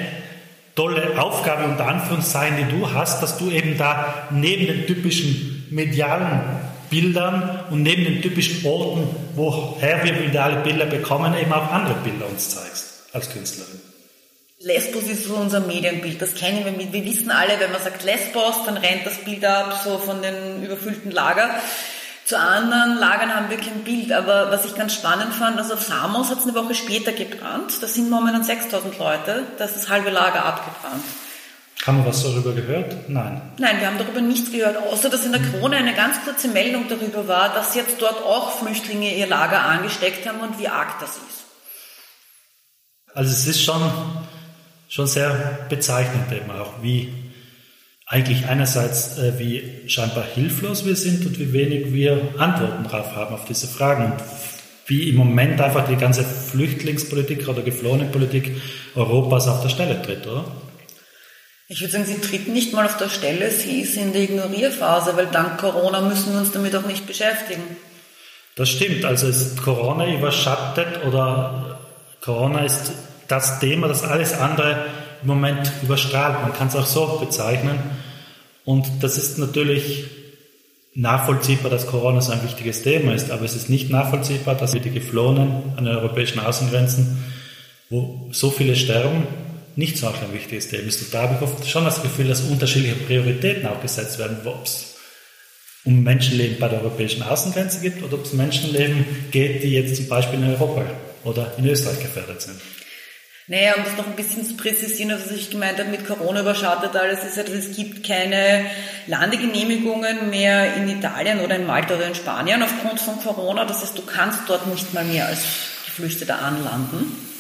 Speaker 1: tolle Aufgabe unter Anführungszeichen, die du hast, dass du eben da neben den typischen medialen Bildern und neben den typischen Orten, woher wir mediale Bilder bekommen, eben auch andere Bilder uns zeigst als Künstlerin.
Speaker 4: Lesbos ist so unser Medienbild, das kennen wir. Wir wissen alle, wenn man sagt Lesbos, dann rennt das Bild ab, so von den überfüllten Lager. Zu anderen Lagern haben wir kein Bild, aber was ich ganz spannend fand, also auf Samos hat es eine Woche später gebrannt, da sind momentan 6000 Leute, da ist das halbe Lager abgebrannt.
Speaker 1: Haben wir was darüber gehört? Nein.
Speaker 4: Nein, wir haben darüber nichts gehört, außer dass in der Krone eine ganz kurze Meldung darüber war, dass jetzt dort auch Flüchtlinge ihr Lager angesteckt haben und wie arg das ist.
Speaker 1: Also es ist schon schon sehr bezeichnend eben auch, wie eigentlich einerseits, äh, wie scheinbar hilflos wir sind und wie wenig wir Antworten darauf haben auf diese Fragen und wie im Moment einfach die ganze Flüchtlingspolitik oder Geflohenenpolitik Europas auf der Stelle tritt, oder?
Speaker 4: Ich würde sagen, sie tritt nicht mal auf der Stelle, sie ist in der Ignorierphase, weil dank Corona müssen wir uns damit auch nicht beschäftigen.
Speaker 1: Das stimmt, also ist Corona überschattet oder Corona ist das Thema, das alles andere im Moment überstrahlt. Man kann es auch so bezeichnen. Und das ist natürlich nachvollziehbar, dass Corona so ein wichtiges Thema ist, aber es ist nicht nachvollziehbar, dass wir die Geflohenen an den europäischen Außengrenzen, wo so viele sterben, nicht so ein wichtiges Thema ist. Und da habe ich oft schon das Gefühl, dass unterschiedliche Prioritäten auch gesetzt werden, ob es um Menschenleben bei der europäischen Außengrenze geht oder ob es Menschenleben geht, die jetzt zum Beispiel in Europa oder in Österreich gefährdet sind.
Speaker 4: Naja, um das noch ein bisschen zu präzisieren, was ich gemeint habe, mit Corona überschattet alles, ist halt, es gibt keine Landegenehmigungen mehr in Italien oder in Malta oder in Spanien aufgrund von Corona. Das heißt, du kannst dort nicht mal mehr als Geflüchteter anlanden.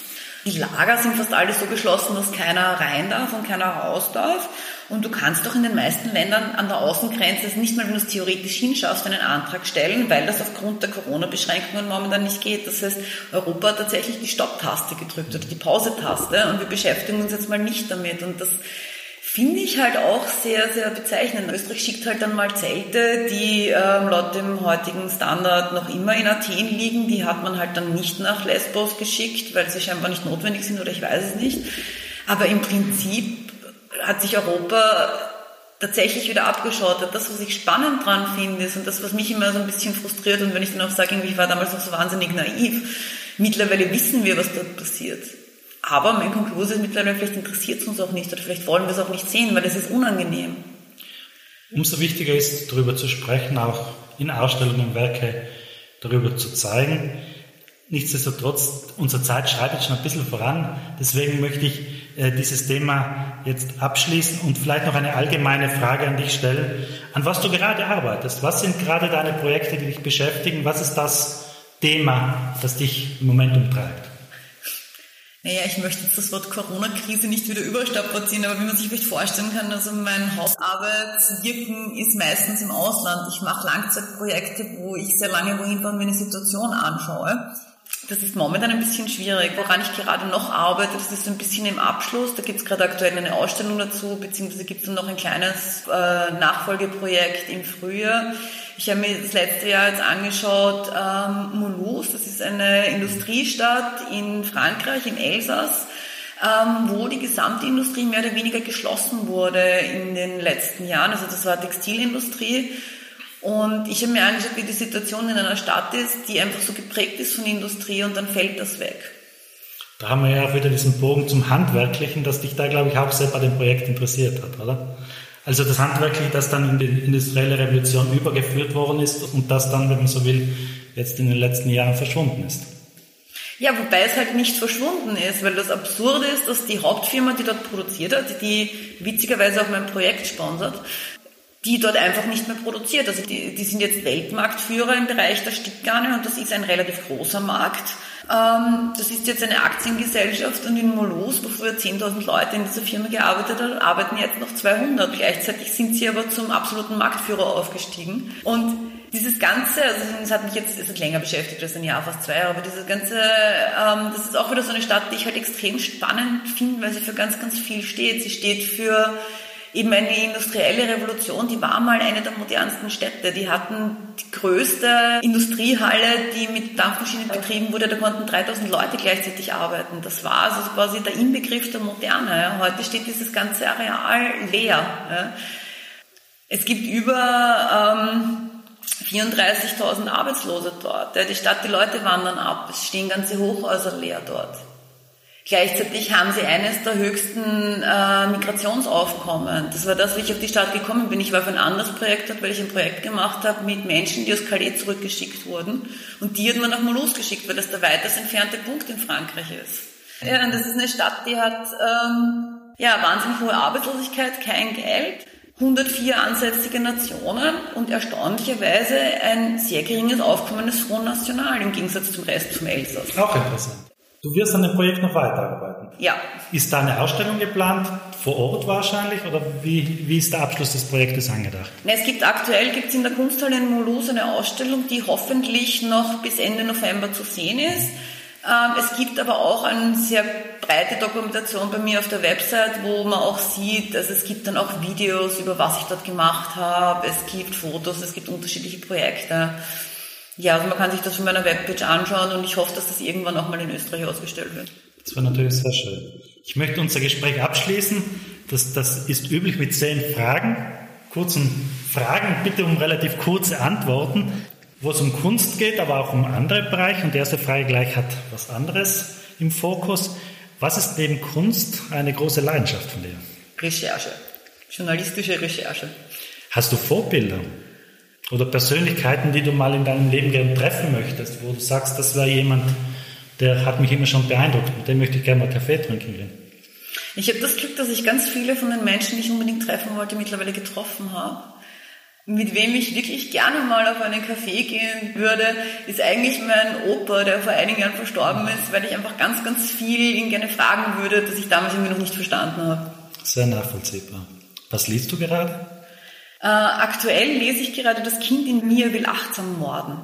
Speaker 4: Die Lager sind fast alle so geschlossen, dass keiner rein darf und keiner raus darf. Und du kannst doch in den meisten Ländern an der Außengrenze, also nicht mal wenn du es theoretisch hinschaust, einen Antrag stellen, weil das aufgrund der Corona-Beschränkungen momentan nicht geht. Das heißt, Europa hat tatsächlich die Stopptaste gedrückt oder die Pause-Taste und wir beschäftigen uns jetzt mal nicht damit. Und das finde ich halt auch sehr, sehr bezeichnend. Österreich schickt halt dann mal Zelte, die ähm, laut dem heutigen Standard noch immer in Athen liegen. Die hat man halt dann nicht nach Lesbos geschickt, weil sie scheinbar nicht notwendig sind oder ich weiß es nicht. Aber im Prinzip hat sich Europa tatsächlich wieder abgeschottet. Das, was ich spannend dran finde, ist und das, was mich immer so ein bisschen frustriert und wenn ich dann auch sage, ich war damals noch so wahnsinnig naiv, mittlerweile wissen wir, was dort passiert. Aber mein Konkurs ist mittlerweile, vielleicht interessiert es uns auch nicht oder vielleicht wollen wir es auch nicht sehen, weil es ist unangenehm.
Speaker 1: Umso wichtiger ist, darüber zu sprechen, auch in Ausstellungen Werke darüber zu zeigen. Nichtsdestotrotz, unsere Zeit schreitet schon ein bisschen voran. Deswegen möchte ich äh, dieses Thema jetzt abschließen und vielleicht noch eine allgemeine Frage an dich stellen, an was du gerade arbeitest. Was sind gerade deine Projekte, die dich beschäftigen? Was ist das Thema, das dich im Moment umtreibt?
Speaker 4: Naja, ich möchte jetzt das Wort Corona-Krise nicht wieder überstrapazieren, aber wie man sich vielleicht vorstellen kann, also mein Hauptarbeitswirken ist meistens im Ausland. Ich mache Langzeitprojekte, wo ich sehr lange wohin fahre und mir eine Situation anschaue. Das ist momentan ein bisschen schwierig. Woran ich gerade noch arbeite, das ist ein bisschen im Abschluss. Da gibt es gerade aktuell eine Ausstellung dazu, beziehungsweise gibt es noch ein kleines äh, Nachfolgeprojekt im Frühjahr. Ich habe mir das letzte Jahr jetzt angeschaut, ähm, Mulhouse, das ist eine Industriestadt in Frankreich, im Elsass, ähm, wo die gesamte Industrie mehr oder weniger geschlossen wurde in den letzten Jahren. Also das war Textilindustrie. Und ich habe mir angeschaut, wie die Situation in einer Stadt ist, die einfach so geprägt ist von Industrie und dann fällt das weg.
Speaker 1: Da haben wir ja auch wieder diesen Bogen zum Handwerklichen, das dich da, glaube ich, auch sehr bei dem Projekt interessiert hat, oder? Also das Handwerkliche, das dann in die industrielle Revolution übergeführt worden ist und das dann, wenn man so will, jetzt in den letzten Jahren verschwunden ist.
Speaker 4: Ja, wobei es halt nicht verschwunden ist, weil das Absurde ist, dass die Hauptfirma, die dort produziert hat, die witzigerweise auch mein Projekt sponsert, die dort einfach nicht mehr produziert. Also die, die sind jetzt Weltmarktführer im Bereich der Stickgarne und das ist ein relativ großer Markt. Ähm, das ist jetzt eine Aktiengesellschaft und in Molos, wo früher 10.000 Leute in dieser Firma gearbeitet haben, arbeiten jetzt noch 200. Gleichzeitig sind sie aber zum absoluten Marktführer aufgestiegen. Und dieses Ganze, also das hat mich jetzt, es hat länger beschäftigt als ein Jahr, fast zwei Jahre, aber dieses Ganze, ähm, das ist auch wieder so eine Stadt, die ich halt extrem spannend finde, weil sie für ganz, ganz viel steht. Sie steht für eben eine industrielle Revolution, die war mal eine der modernsten Städte. Die hatten die größte Industriehalle, die mit Dampfmaschinen betrieben wurde. Da konnten 3000 Leute gleichzeitig arbeiten. Das war also quasi der Inbegriff der Moderne. Heute steht dieses ganze Areal leer. Es gibt über ähm, 34.000 Arbeitslose dort. Die Stadt, die Leute wandern ab. Es stehen ganze Hochhäuser leer dort. Gleichzeitig haben sie eines der höchsten äh, Migrationsaufkommen. Das war das, wie ich auf die Stadt gekommen bin. Ich war für ein anderes Projekt dort, weil ich ein Projekt gemacht habe mit Menschen, die aus Calais zurückgeschickt wurden. Und die hat man nach Mulhouse geschickt, weil das der weitest entfernte Punkt in Frankreich ist. Ja, und das ist eine Stadt, die hat ähm, ja wahnsinnig hohe Arbeitslosigkeit, kein Geld. 104 ansässige Nationen und erstaunlicherweise ein sehr geringes Aufkommen des Front National im Gegensatz zum Rest vom Elsass.
Speaker 1: Auch interessant. Du wirst an dem Projekt noch weiterarbeiten.
Speaker 4: Ja.
Speaker 1: Ist da eine Ausstellung geplant, vor Ort wahrscheinlich, oder wie, wie ist der Abschluss des Projektes angedacht?
Speaker 4: Na, es gibt aktuell gibt's in der Kunsthalle in Mulhouse eine Ausstellung, die hoffentlich noch bis Ende November zu sehen ist. Ähm, es gibt aber auch eine sehr breite Dokumentation bei mir auf der Website, wo man auch sieht, also es gibt dann auch Videos über was ich dort gemacht habe, es gibt Fotos, es gibt unterschiedliche Projekte. Ja, also man kann sich das von meiner Webpage anschauen und ich hoffe, dass das irgendwann auch mal in Österreich ausgestellt wird.
Speaker 1: Das wäre natürlich sehr schön. Ich möchte unser Gespräch abschließen. Das, das ist üblich mit zehn Fragen, kurzen Fragen, bitte um relativ kurze Antworten, wo es um Kunst geht, aber auch um andere Bereiche. Und die erste Frage gleich hat was anderes im Fokus. Was ist neben Kunst eine große Leidenschaft von dir?
Speaker 4: Recherche, journalistische Recherche.
Speaker 1: Hast du Vorbilder? Oder Persönlichkeiten, die du mal in deinem Leben gerne treffen möchtest, wo du sagst, das war jemand, der hat mich immer schon beeindruckt, mit dem möchte ich gerne mal Kaffee trinken gehen.
Speaker 4: Ich habe das Glück, dass ich ganz viele von den Menschen, die ich unbedingt treffen wollte, mittlerweile getroffen habe. Mit wem ich wirklich gerne mal auf einen Kaffee gehen würde, ist eigentlich mein Opa, der vor einigen Jahren verstorben ist, weil ich einfach ganz, ganz viel ihn gerne fragen würde, das ich damals irgendwie noch nicht verstanden habe.
Speaker 1: Sehr nachvollziehbar. Was liest du gerade?
Speaker 4: Äh, aktuell lese ich gerade Das Kind in mir will achtsam morden.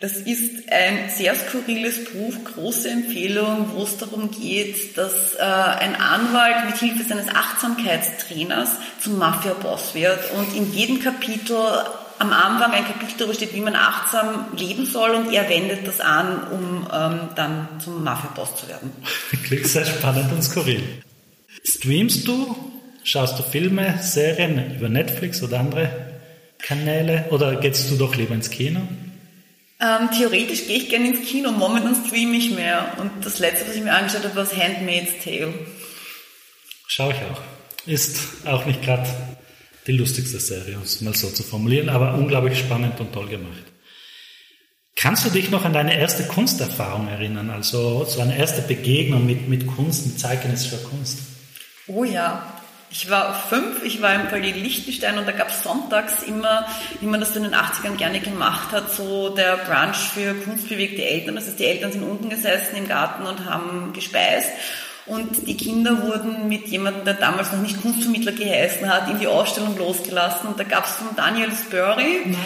Speaker 4: Das ist ein sehr skurriles Buch, große Empfehlung, wo es darum geht, dass äh, ein Anwalt mit Hilfe seines Achtsamkeitstrainers zum Mafia-Boss wird und in jedem Kapitel am Anfang ein Kapitel darüber steht, wie man achtsam leben soll und er wendet das an, um ähm, dann zum Mafia-Boss zu werden.
Speaker 1: Klingt sehr spannend und skurril. Streamst du Schaust du Filme, Serien über Netflix oder andere Kanäle oder gehst du doch lieber ins Kino?
Speaker 4: Ähm, theoretisch gehe ich gerne ins Kino, momentan streame ich mehr. Und das letzte, was ich mir angeschaut habe, war das Handmaid's Tale.
Speaker 1: Schau ich auch. Ist auch nicht gerade die lustigste Serie, um es mal so zu formulieren, aber unglaublich spannend und toll gemacht. Kannst du dich noch an deine erste Kunsterfahrung erinnern? Also so eine erste Begegnung mit, mit Kunst, mit zeitgenössischer Kunst?
Speaker 4: Oh ja, ich war fünf, ich war im Palais Liechtenstein und da gab es sonntags immer, wie man das in den 80ern gerne gemacht hat, so der Brunch für kunstbewegte Eltern. Das heißt, die Eltern sind unten gesessen im Garten und haben gespeist. Und die Kinder wurden mit jemandem, der damals noch nicht Kunstvermittler geheißen hat, in die Ausstellung losgelassen. Und da gab es von Daniel Spurry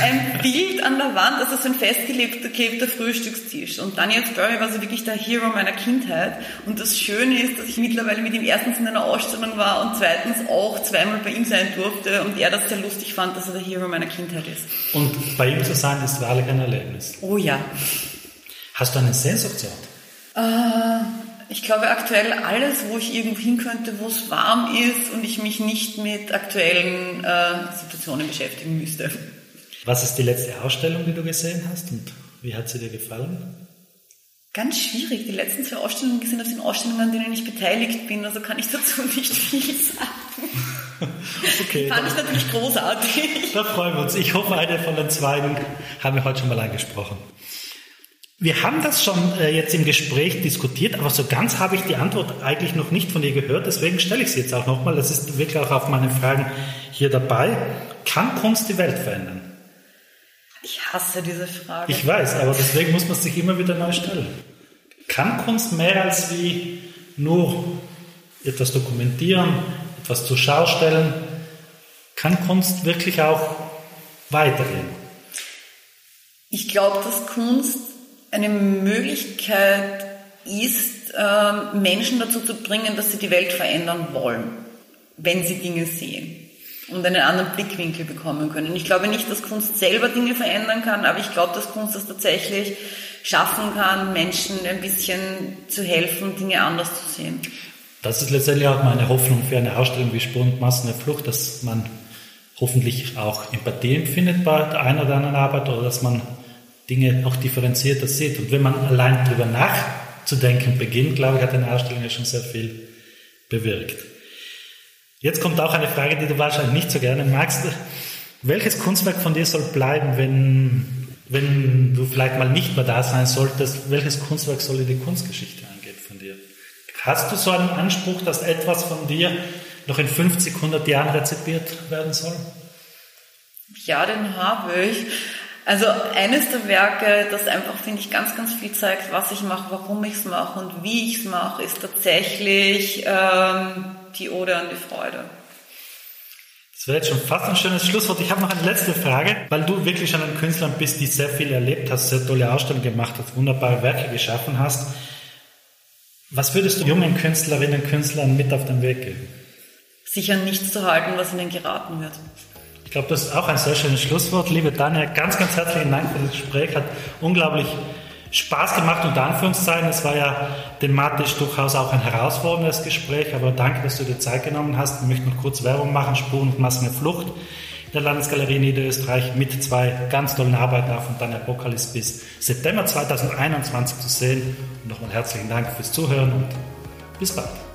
Speaker 4: ein Bild an der Wand, also so ein festgeklebter Frühstückstisch. Und Daniel Spurry war so wirklich der Hero meiner Kindheit. Und das Schöne ist, dass ich mittlerweile mit ihm erstens in einer Ausstellung war und zweitens auch zweimal bei ihm sein durfte und er das sehr lustig fand, dass er der Hero meiner Kindheit ist.
Speaker 1: Und bei ihm zu sein, ist wahrlich ein Erlebnis.
Speaker 4: Oh ja.
Speaker 1: Hast du einen Sehnsuchtsort?
Speaker 4: Äh, ich glaube aktuell alles, wo ich irgendwo hin könnte, wo es warm ist und ich mich nicht mit aktuellen äh, Situationen beschäftigen müsste.
Speaker 1: Was ist die letzte Ausstellung, die du gesehen hast und wie hat sie dir gefallen?
Speaker 4: Ganz schwierig. Die letzten zwei Ausstellungen gesehen, das sind Ausstellungen, an denen ich beteiligt bin, also kann ich dazu nicht viel sagen.
Speaker 1: Okay,
Speaker 4: fand ich natürlich großartig.
Speaker 1: da freuen wir uns. Ich hoffe, eine von den zwei haben wir heute schon mal angesprochen. Wir haben das schon äh, jetzt im Gespräch diskutiert, aber so ganz habe ich die Antwort eigentlich noch nicht von dir gehört. Deswegen stelle ich sie jetzt auch nochmal. Das ist wirklich auch auf meine Fragen hier dabei. Kann Kunst die Welt verändern?
Speaker 4: Ich hasse diese Frage.
Speaker 1: Ich weiß, aber deswegen muss man sich immer wieder neu stellen. Kann Kunst mehr als wie nur etwas dokumentieren, etwas zur Schau stellen? Kann Kunst wirklich auch weitergehen?
Speaker 4: Ich glaube, dass Kunst eine Möglichkeit ist, ähm, Menschen dazu zu bringen, dass sie die Welt verändern wollen, wenn sie Dinge sehen und einen anderen Blickwinkel bekommen können. Ich glaube nicht, dass Kunst selber Dinge verändern kann, aber ich glaube, dass Kunst das tatsächlich schaffen kann, Menschen ein bisschen zu helfen, Dinge anders zu sehen.
Speaker 1: Das ist letztendlich auch meine Hoffnung für eine Ausstellung wie Spur und Massen der Flucht, dass man hoffentlich auch Empathie empfindet bei der einen oder anderen Arbeit oder dass man Dinge auch differenzierter sieht. Und wenn man allein darüber nachzudenken beginnt, glaube ich, hat eine Ausstellung ja schon sehr viel bewirkt. Jetzt kommt auch eine Frage, die du wahrscheinlich nicht so gerne magst. Welches Kunstwerk von dir soll bleiben, wenn, wenn du vielleicht mal nicht mehr da sein solltest? Welches Kunstwerk soll in die Kunstgeschichte eingehen von dir? Hast du so einen Anspruch, dass etwas von dir noch in 50, 100 Jahren rezipiert werden soll?
Speaker 4: Ja, den habe ich. Also eines der Werke, das einfach, finde ich, ganz, ganz viel zeigt, was ich mache, warum ich es mache und wie ich es mache, ist tatsächlich ähm, die Ode an die Freude.
Speaker 1: Das wäre jetzt schon fast ein schönes Schlusswort. Ich habe noch eine letzte Frage, weil du wirklich schon ein Künstler bist, die sehr viel erlebt hast, sehr tolle Ausstellungen gemacht hast, wunderbare Werke geschaffen hast. Was würdest du jungen Künstlerinnen und Künstlern mit auf den Weg geben?
Speaker 4: Sich an nichts zu halten, was ihnen geraten wird.
Speaker 1: Ich glaube, das ist auch ein sehr schönes Schlusswort. Liebe Daniel, ganz, ganz herzlichen Dank für das Gespräch. Hat unglaublich Spaß gemacht, unter Anführungszeichen. Es war ja thematisch durchaus auch ein herausforderndes Gespräch, aber danke, dass du dir Zeit genommen hast. Ich möchte noch kurz Werbung machen. Spuren und Massen der Flucht in der Landesgalerie Niederösterreich mit zwei ganz tollen Arbeiten auf und dann Apokalypse bis September 2021 zu sehen. Und nochmal herzlichen Dank fürs Zuhören und bis bald.